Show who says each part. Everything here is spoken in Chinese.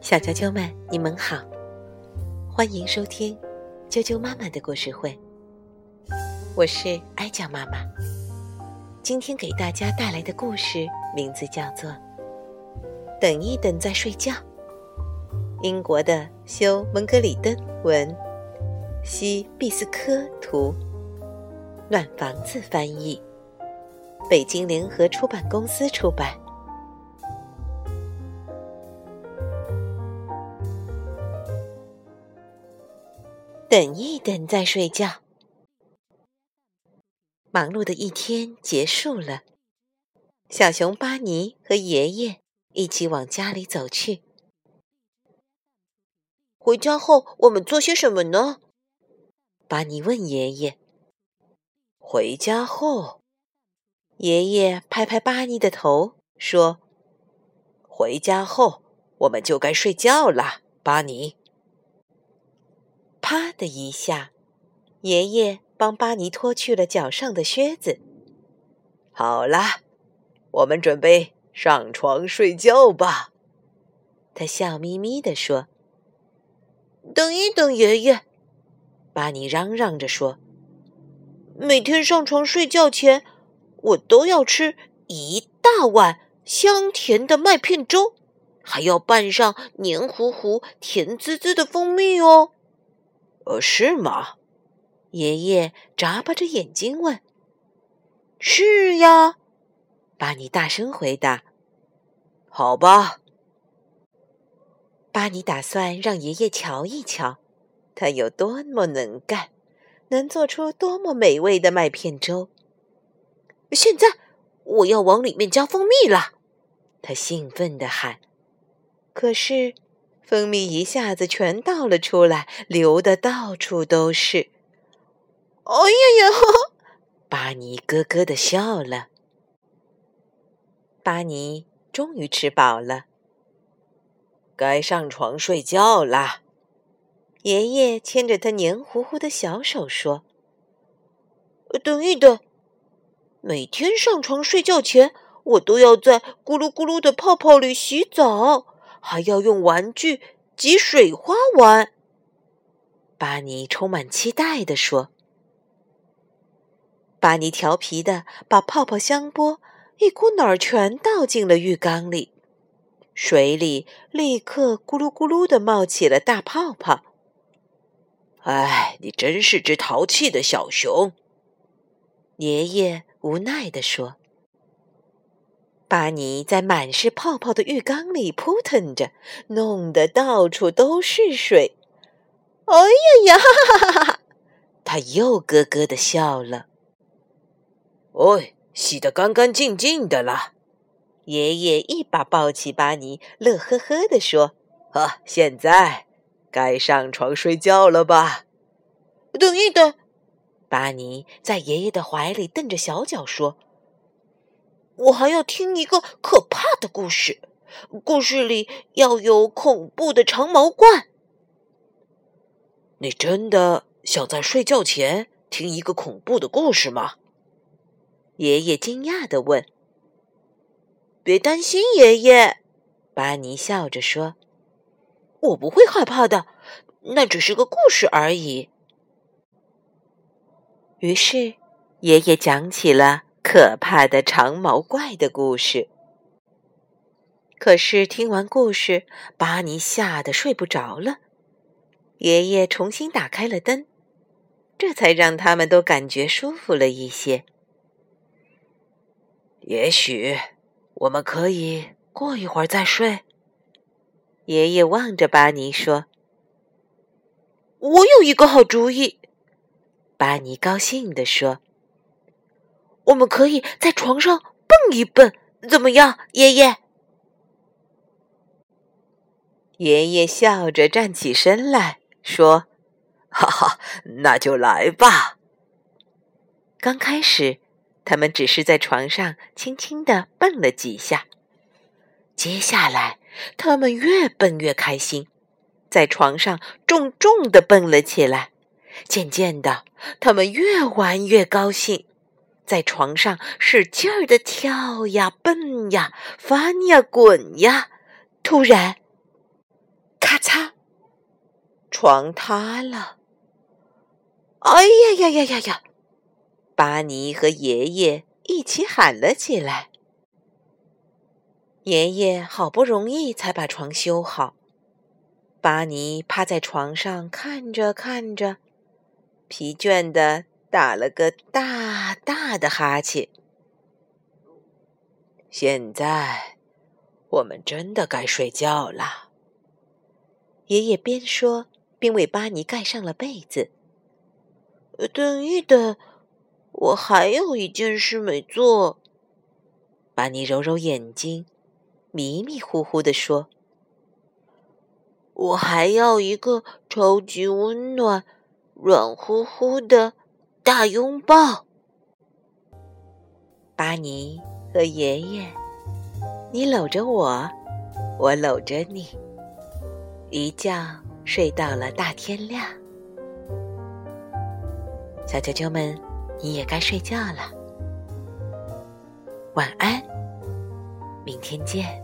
Speaker 1: 小啾啾们，你们好，欢迎收听啾啾妈妈的故事会。我是哀酱妈妈，今天给大家带来的故事名字叫做《等一等再睡觉》。英国的休·蒙格里登文，西·毕斯科图，暖房子翻译，北京联合出版公司出版。等一等再睡觉。忙碌的一天结束了，小熊巴尼和爷爷一起往家里走去。
Speaker 2: 回家后我们做些什么呢？
Speaker 1: 巴尼问爷爷。
Speaker 3: 回家后，
Speaker 1: 爷爷拍拍巴尼的头说：“
Speaker 3: 回家后我们就该睡觉了，巴尼。”
Speaker 1: 啪的一下，爷爷帮巴尼脱去了脚上的靴子。
Speaker 3: 好了，我们准备上床睡觉吧。
Speaker 1: 他笑眯眯地说：“
Speaker 2: 等一等，爷爷！”
Speaker 1: 巴尼嚷嚷着说：“
Speaker 2: 每天上床睡觉前，我都要吃一大碗香甜的麦片粥，还要拌上黏糊糊、甜滋滋的蜂蜜哦。”
Speaker 3: 呃，是吗？
Speaker 1: 爷爷眨巴着眼睛问。
Speaker 2: “是呀。”
Speaker 1: 巴尼大声回答。
Speaker 3: “好吧。”
Speaker 1: 巴尼打算让爷爷瞧一瞧，他有多么能干，能做出多么美味的麦片粥。
Speaker 2: 现在我要往里面加蜂蜜了，
Speaker 1: 他兴奋地喊。可是。蜂蜜一下子全倒了出来，流的到处都是。
Speaker 2: 哎呀呀！
Speaker 1: 巴尼咯咯的笑了。巴尼终于吃饱了，
Speaker 3: 该上床睡觉啦。
Speaker 1: 爷爷牵着他黏糊糊的小手说：“
Speaker 2: 等一等，每天上床睡觉前，我都要在咕噜咕噜的泡泡里洗澡。”还要用玩具挤水花玩，
Speaker 1: 巴尼充满期待地说。巴尼调皮的把泡泡香波一股脑儿全倒进了浴缸里，水里立刻咕噜咕噜的冒起了大泡泡。
Speaker 3: 哎，你真是只淘气的小熊！
Speaker 1: 爷爷无奈地说。巴尼在满是泡泡的浴缸里扑腾着，弄得到处都是水。
Speaker 2: 哎呀呀！哈哈哈哈！
Speaker 1: 他又咯咯的笑了。
Speaker 3: 哦，洗得干干净净的了。
Speaker 1: 爷爷一把抱起巴尼，乐呵呵地说：“
Speaker 3: 啊，现在该上床睡觉了吧？”
Speaker 2: 等一等，
Speaker 1: 巴尼在爷爷的怀里蹬着小脚说。
Speaker 2: 我还要听一个可怕的故事，故事里要有恐怖的长毛怪。
Speaker 3: 你真的想在睡觉前听一个恐怖的故事吗？
Speaker 1: 爷爷惊讶的问。
Speaker 2: 别担心，爷爷，
Speaker 1: 巴尼笑着说：“
Speaker 2: 我不会害怕的，那只是个故事而已。”
Speaker 1: 于是，爷爷讲起了。可怕的长毛怪的故事。可是听完故事，巴尼吓得睡不着了。爷爷重新打开了灯，这才让他们都感觉舒服了一些。
Speaker 3: 也许我们可以过一会儿再睡。
Speaker 1: 爷爷望着巴尼说：“
Speaker 2: 我有一个好主意。”
Speaker 1: 巴尼高兴地说。
Speaker 2: 我们可以在床上蹦一蹦，怎么样，爷爷？
Speaker 1: 爷爷笑着站起身来说：“
Speaker 3: 哈哈，那就来吧。”
Speaker 1: 刚开始，他们只是在床上轻轻的蹦了几下，接下来，他们越蹦越开心，在床上重重的蹦了起来。渐渐的，他们越玩越高兴。在床上使劲儿的跳呀、蹦呀、翻呀、滚呀，
Speaker 2: 突然，咔嚓，床塌了！哎呀呀呀呀呀！
Speaker 1: 巴尼和爷爷一起喊了起来。爷爷好不容易才把床修好，巴尼趴在床上看着看着，疲倦的打了个大大的哈欠。
Speaker 3: 现在，我们真的该睡觉了。
Speaker 1: 爷爷边说边为巴尼盖上了被子。
Speaker 2: 等一等，我还有一件事没做。
Speaker 1: 巴尼揉揉眼睛。迷迷糊糊地说：“
Speaker 2: 我还要一个超级温暖、软乎乎的大拥抱。”
Speaker 1: 巴尼和爷爷，你搂着我，我搂着你，一觉睡到了大天亮。小啾啾们，你也该睡觉了，晚安。明天见。